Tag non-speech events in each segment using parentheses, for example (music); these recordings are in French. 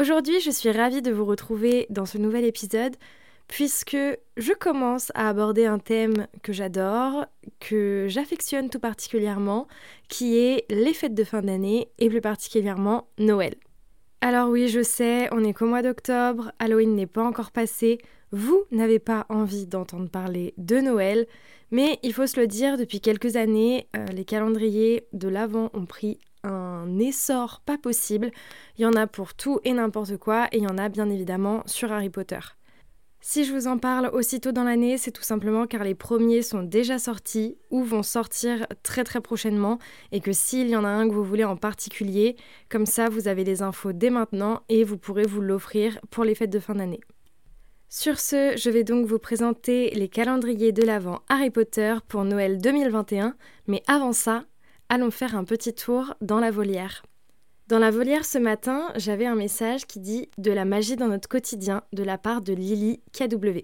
Aujourd'hui je suis ravie de vous retrouver dans ce nouvel épisode puisque je commence à aborder un thème que j'adore, que j'affectionne tout particulièrement, qui est les fêtes de fin d'année et plus particulièrement Noël. Alors oui, je sais, on est qu'au mois d'octobre, Halloween n'est pas encore passé, vous n'avez pas envie d'entendre parler de Noël, mais il faut se le dire, depuis quelques années, euh, les calendriers de l'Avent ont pris un essor pas possible. Il y en a pour tout et n'importe quoi, et il y en a bien évidemment sur Harry Potter. Si je vous en parle aussitôt dans l'année, c'est tout simplement car les premiers sont déjà sortis ou vont sortir très très prochainement et que s'il y en a un que vous voulez en particulier, comme ça vous avez les infos dès maintenant et vous pourrez vous l'offrir pour les fêtes de fin d'année. Sur ce, je vais donc vous présenter les calendriers de l'Avent Harry Potter pour Noël 2021, mais avant ça, allons faire un petit tour dans la volière. Dans la volière ce matin, j'avais un message qui dit De la magie dans notre quotidien de la part de Lily KW.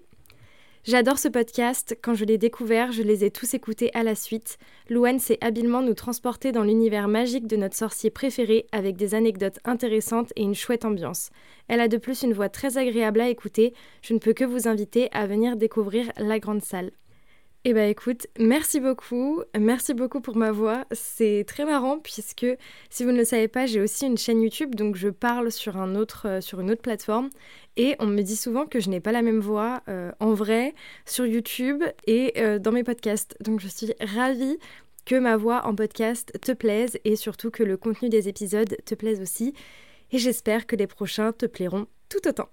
J'adore ce podcast. Quand je l'ai découvert, je les ai tous écoutés à la suite. Louane sait habilement nous transporter dans l'univers magique de notre sorcier préféré avec des anecdotes intéressantes et une chouette ambiance. Elle a de plus une voix très agréable à écouter. Je ne peux que vous inviter à venir découvrir la grande salle. Eh bien écoute, merci beaucoup, merci beaucoup pour ma voix. C'est très marrant puisque si vous ne le savez pas, j'ai aussi une chaîne YouTube, donc je parle sur, un autre, euh, sur une autre plateforme. Et on me dit souvent que je n'ai pas la même voix euh, en vrai sur YouTube et euh, dans mes podcasts. Donc je suis ravie que ma voix en podcast te plaise et surtout que le contenu des épisodes te plaise aussi. Et j'espère que les prochains te plairont tout autant.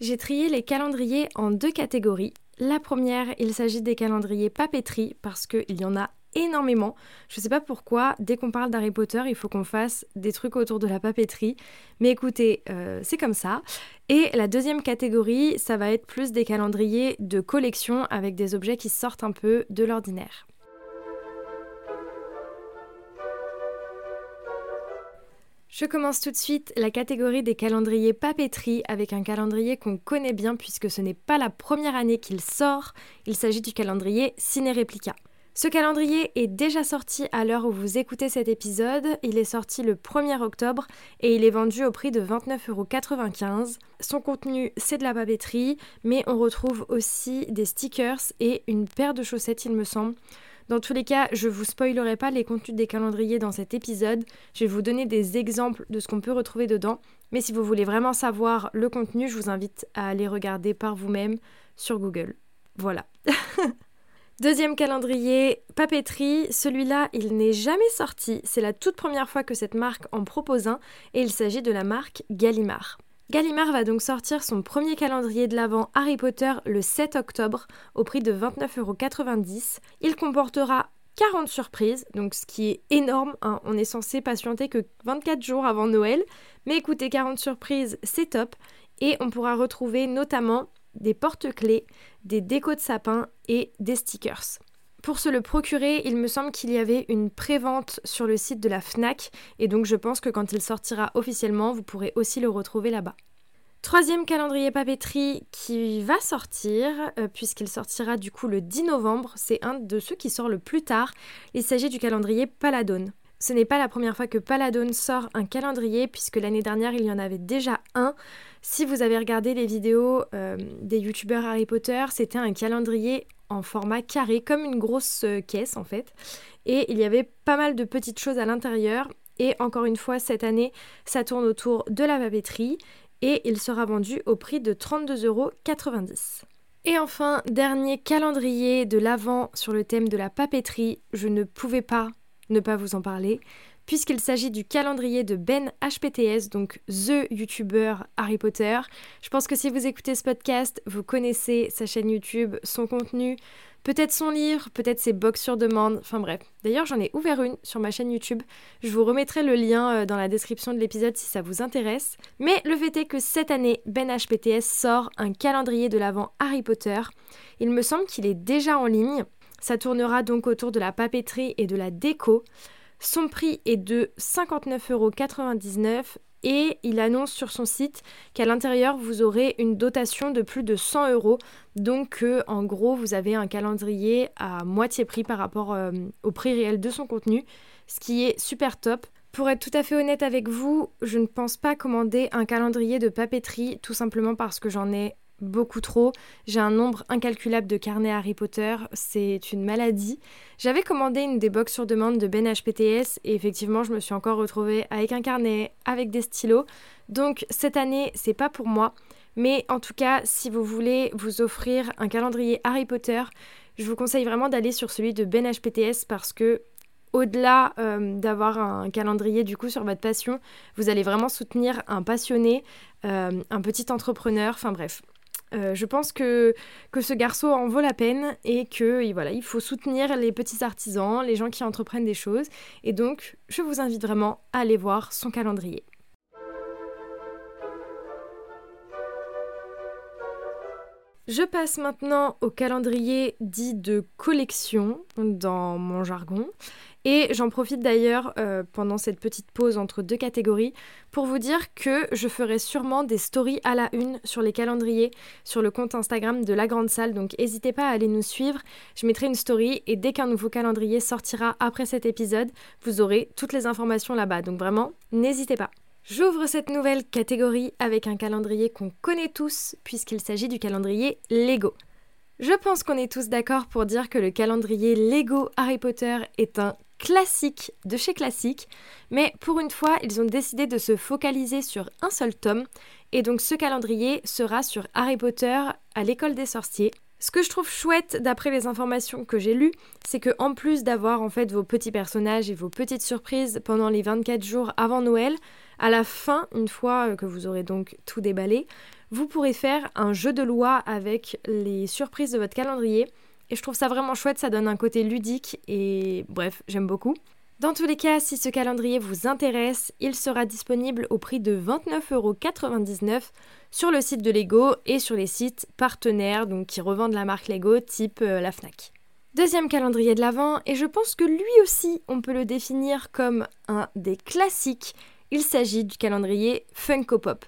J'ai trié les calendriers en deux catégories. La première, il s'agit des calendriers papeterie parce qu'il y en a énormément. Je ne sais pas pourquoi, dès qu'on parle d'Harry Potter, il faut qu'on fasse des trucs autour de la papeterie. Mais écoutez, euh, c'est comme ça. Et la deuxième catégorie, ça va être plus des calendriers de collection avec des objets qui sortent un peu de l'ordinaire. Je commence tout de suite la catégorie des calendriers papeterie avec un calendrier qu'on connaît bien puisque ce n'est pas la première année qu'il sort, il s'agit du calendrier Ciné Replica. Ce calendrier est déjà sorti à l'heure où vous écoutez cet épisode, il est sorti le 1er octobre et il est vendu au prix de 29,95€. Son contenu c'est de la papeterie mais on retrouve aussi des stickers et une paire de chaussettes il me semble. Dans tous les cas, je vous spoilerai pas les contenus des calendriers dans cet épisode. Je vais vous donner des exemples de ce qu'on peut retrouver dedans. Mais si vous voulez vraiment savoir le contenu, je vous invite à aller regarder par vous-même sur Google. Voilà. (laughs) Deuxième calendrier, papeterie. Celui-là, il n'est jamais sorti. C'est la toute première fois que cette marque en propose un et il s'agit de la marque Gallimard. Gallimard va donc sortir son premier calendrier de l'Avent Harry Potter le 7 octobre au prix de 29,90€. Il comportera 40 surprises, donc ce qui est énorme. Hein. On est censé patienter que 24 jours avant Noël. Mais écoutez, 40 surprises, c'est top. Et on pourra retrouver notamment des porte-clés, des décos de sapin et des stickers. Pour se le procurer, il me semble qu'il y avait une prévente sur le site de la FNAC et donc je pense que quand il sortira officiellement, vous pourrez aussi le retrouver là-bas. Troisième calendrier papeterie qui va sortir, euh, puisqu'il sortira du coup le 10 novembre, c'est un de ceux qui sort le plus tard. Il s'agit du calendrier Paladone. Ce n'est pas la première fois que Paladone sort un calendrier, puisque l'année dernière il y en avait déjà un. Si vous avez regardé les vidéos euh, des youtubeurs Harry Potter, c'était un calendrier format carré, comme une grosse euh, caisse en fait. Et il y avait pas mal de petites choses à l'intérieur. Et encore une fois, cette année, ça tourne autour de la papeterie et il sera vendu au prix de 32,90€. Et enfin, dernier calendrier de l'Avent sur le thème de la papeterie, je ne pouvais pas ne pas vous en parler puisqu'il s'agit du calendrier de Ben HPTS, donc The YouTuber Harry Potter. Je pense que si vous écoutez ce podcast, vous connaissez sa chaîne YouTube, son contenu. Peut-être son livre, peut-être ses box sur demande, enfin bref. D'ailleurs, j'en ai ouvert une sur ma chaîne YouTube. Je vous remettrai le lien euh, dans la description de l'épisode si ça vous intéresse. Mais le fait est que cette année, Ben HPTS sort un calendrier de l'avant Harry Potter. Il me semble qu'il est déjà en ligne. Ça tournera donc autour de la papeterie et de la déco. Son prix est de 59,99€ et il annonce sur son site qu'à l'intérieur vous aurez une dotation de plus de 100 euros. Donc en gros vous avez un calendrier à moitié prix par rapport euh, au prix réel de son contenu, ce qui est super top. Pour être tout à fait honnête avec vous, je ne pense pas commander un calendrier de papeterie tout simplement parce que j'en ai beaucoup trop. J'ai un nombre incalculable de carnets Harry Potter, c'est une maladie. J'avais commandé une des box sur demande de Ben HPTS et effectivement, je me suis encore retrouvée avec un carnet, avec des stylos. Donc cette année, c'est pas pour moi. Mais en tout cas, si vous voulez vous offrir un calendrier Harry Potter, je vous conseille vraiment d'aller sur celui de Ben HPTS parce que au-delà euh, d'avoir un calendrier du coup sur votre passion, vous allez vraiment soutenir un passionné, euh, un petit entrepreneur, enfin bref, euh, je pense que, que ce garçon en vaut la peine et que voilà, il faut soutenir les petits artisans, les gens qui entreprennent des choses. Et donc, je vous invite vraiment à aller voir son calendrier. Je passe maintenant au calendrier dit de collection dans mon jargon. Et j'en profite d'ailleurs euh, pendant cette petite pause entre deux catégories pour vous dire que je ferai sûrement des stories à la une sur les calendriers sur le compte Instagram de la Grande Salle. Donc n'hésitez pas à aller nous suivre. Je mettrai une story et dès qu'un nouveau calendrier sortira après cet épisode, vous aurez toutes les informations là-bas. Donc vraiment, n'hésitez pas. J'ouvre cette nouvelle catégorie avec un calendrier qu'on connaît tous puisqu'il s'agit du calendrier Lego. Je pense qu'on est tous d'accord pour dire que le calendrier Lego Harry Potter est un classique de chez classique, mais pour une fois, ils ont décidé de se focaliser sur un seul tome, et donc ce calendrier sera sur Harry Potter à l'école des sorciers. Ce que je trouve chouette d'après les informations que j'ai lues, c'est que en plus d'avoir en fait vos petits personnages et vos petites surprises pendant les 24 jours avant Noël, à la fin, une fois que vous aurez donc tout déballé, vous pourrez faire un jeu de loi avec les surprises de votre calendrier et je trouve ça vraiment chouette, ça donne un côté ludique et bref, j'aime beaucoup. Dans tous les cas, si ce calendrier vous intéresse, il sera disponible au prix de 29,99€ sur le site de Lego et sur les sites partenaires donc qui revendent la marque Lego type euh, la Fnac. Deuxième calendrier de l'Avent, et je pense que lui aussi on peut le définir comme un des classiques, il s'agit du calendrier Funko Pop.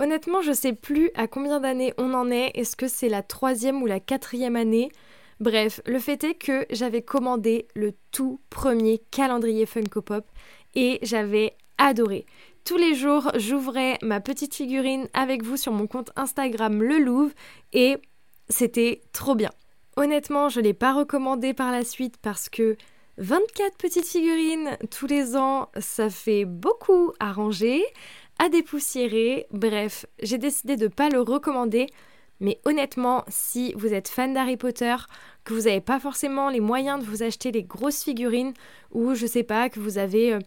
Honnêtement, je sais plus à combien d'années on en est, est-ce que c'est la troisième ou la quatrième année? Bref, le fait est que j'avais commandé le tout premier calendrier Funko Pop et j'avais adoré. Tous les jours, j'ouvrais ma petite figurine avec vous sur mon compte Instagram Le Louvre et c'était trop bien. Honnêtement, je ne l'ai pas recommandé par la suite parce que 24 petites figurines tous les ans, ça fait beaucoup à ranger, à dépoussiérer. Bref, j'ai décidé de ne pas le recommander mais honnêtement, si vous êtes fan d'Harry Potter, que vous n'avez pas forcément les moyens de vous acheter les grosses figurines, ou je sais pas, que vous avez euh,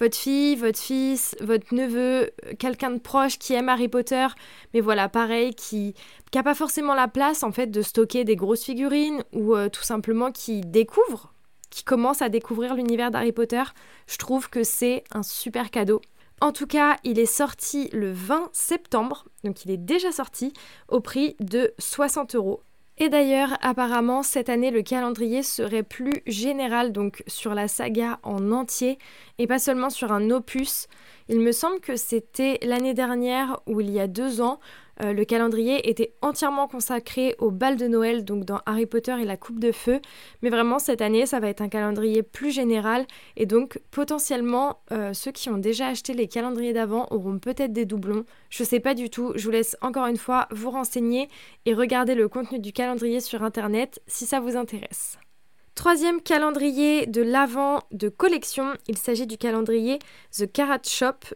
votre fille, votre fils, votre neveu, quelqu'un de proche qui aime Harry Potter, mais voilà, pareil, qui n'a pas forcément la place en fait de stocker des grosses figurines, ou euh, tout simplement qui découvre, qui commence à découvrir l'univers d'Harry Potter, je trouve que c'est un super cadeau. En tout cas, il est sorti le 20 septembre, donc il est déjà sorti, au prix de 60 euros. Et d'ailleurs, apparemment, cette année, le calendrier serait plus général, donc sur la saga en entier, et pas seulement sur un opus. Il me semble que c'était l'année dernière ou il y a deux ans, euh, le calendrier était entièrement consacré au bal de Noël, donc dans Harry Potter et la Coupe de Feu. Mais vraiment, cette année, ça va être un calendrier plus général. Et donc, potentiellement, euh, ceux qui ont déjà acheté les calendriers d'avant auront peut-être des doublons. Je sais pas du tout. Je vous laisse encore une fois vous renseigner et regarder le contenu du calendrier sur Internet si ça vous intéresse. Troisième calendrier de l'avant de collection, il s'agit du calendrier The Carrot Shop,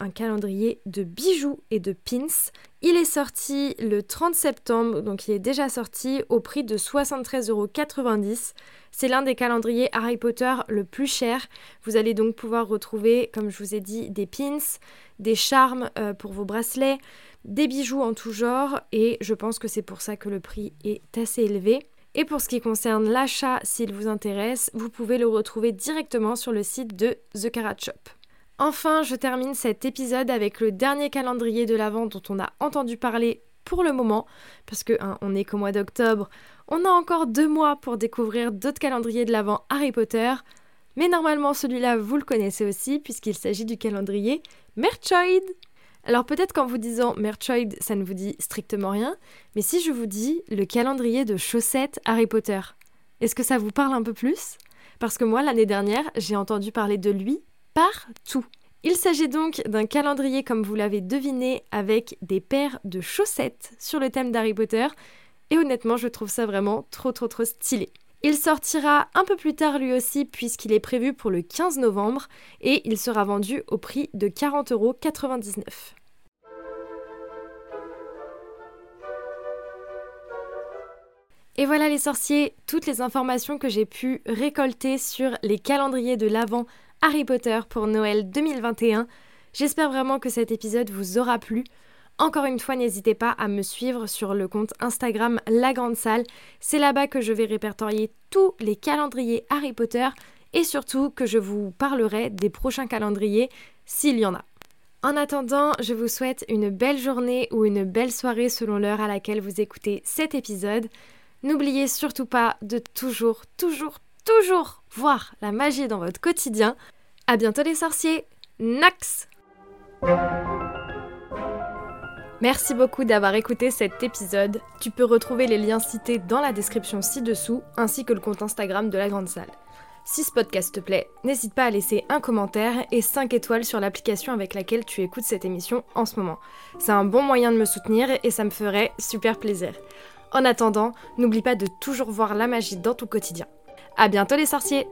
un calendrier de bijoux et de pins. Il est sorti le 30 septembre, donc il est déjà sorti au prix de 73,90€. C'est l'un des calendriers Harry Potter le plus cher. Vous allez donc pouvoir retrouver, comme je vous ai dit, des pins, des charmes euh, pour vos bracelets, des bijoux en tout genre, et je pense que c'est pour ça que le prix est assez élevé. Et pour ce qui concerne l'achat, s'il vous intéresse, vous pouvez le retrouver directement sur le site de The Carrot Shop. Enfin, je termine cet épisode avec le dernier calendrier de l'Avent dont on a entendu parler pour le moment, parce que hein, on est qu'au mois d'octobre, on a encore deux mois pour découvrir d'autres calendriers de l'Avent Harry Potter. Mais normalement, celui-là, vous le connaissez aussi, puisqu'il s'agit du calendrier Merchoid. Alors peut-être qu'en vous disant Merchoid, ça ne vous dit strictement rien, mais si je vous dis le calendrier de chaussettes Harry Potter, est-ce que ça vous parle un peu plus? Parce que moi, l'année dernière, j'ai entendu parler de lui partout. Il s'agit donc d'un calendrier, comme vous l'avez deviné, avec des paires de chaussettes sur le thème d'Harry Potter, et honnêtement, je trouve ça vraiment trop trop trop stylé. Il sortira un peu plus tard lui aussi puisqu'il est prévu pour le 15 novembre et il sera vendu au prix de 40,99€. Et voilà les sorciers, toutes les informations que j'ai pu récolter sur les calendriers de l'Avent Harry Potter pour Noël 2021. J'espère vraiment que cet épisode vous aura plu. Encore une fois, n'hésitez pas à me suivre sur le compte Instagram La Grande Salle. C'est là-bas que je vais répertorier tous les calendriers Harry Potter et surtout que je vous parlerai des prochains calendriers s'il y en a. En attendant, je vous souhaite une belle journée ou une belle soirée selon l'heure à laquelle vous écoutez cet épisode. N'oubliez surtout pas de toujours, toujours, toujours voir la magie dans votre quotidien. À bientôt les sorciers. Nax Merci beaucoup d'avoir écouté cet épisode. Tu peux retrouver les liens cités dans la description ci-dessous, ainsi que le compte Instagram de la Grande Salle. Si ce podcast te plaît, n'hésite pas à laisser un commentaire et 5 étoiles sur l'application avec laquelle tu écoutes cette émission en ce moment. C'est un bon moyen de me soutenir et ça me ferait super plaisir. En attendant, n'oublie pas de toujours voir la magie dans ton quotidien. À bientôt les sorciers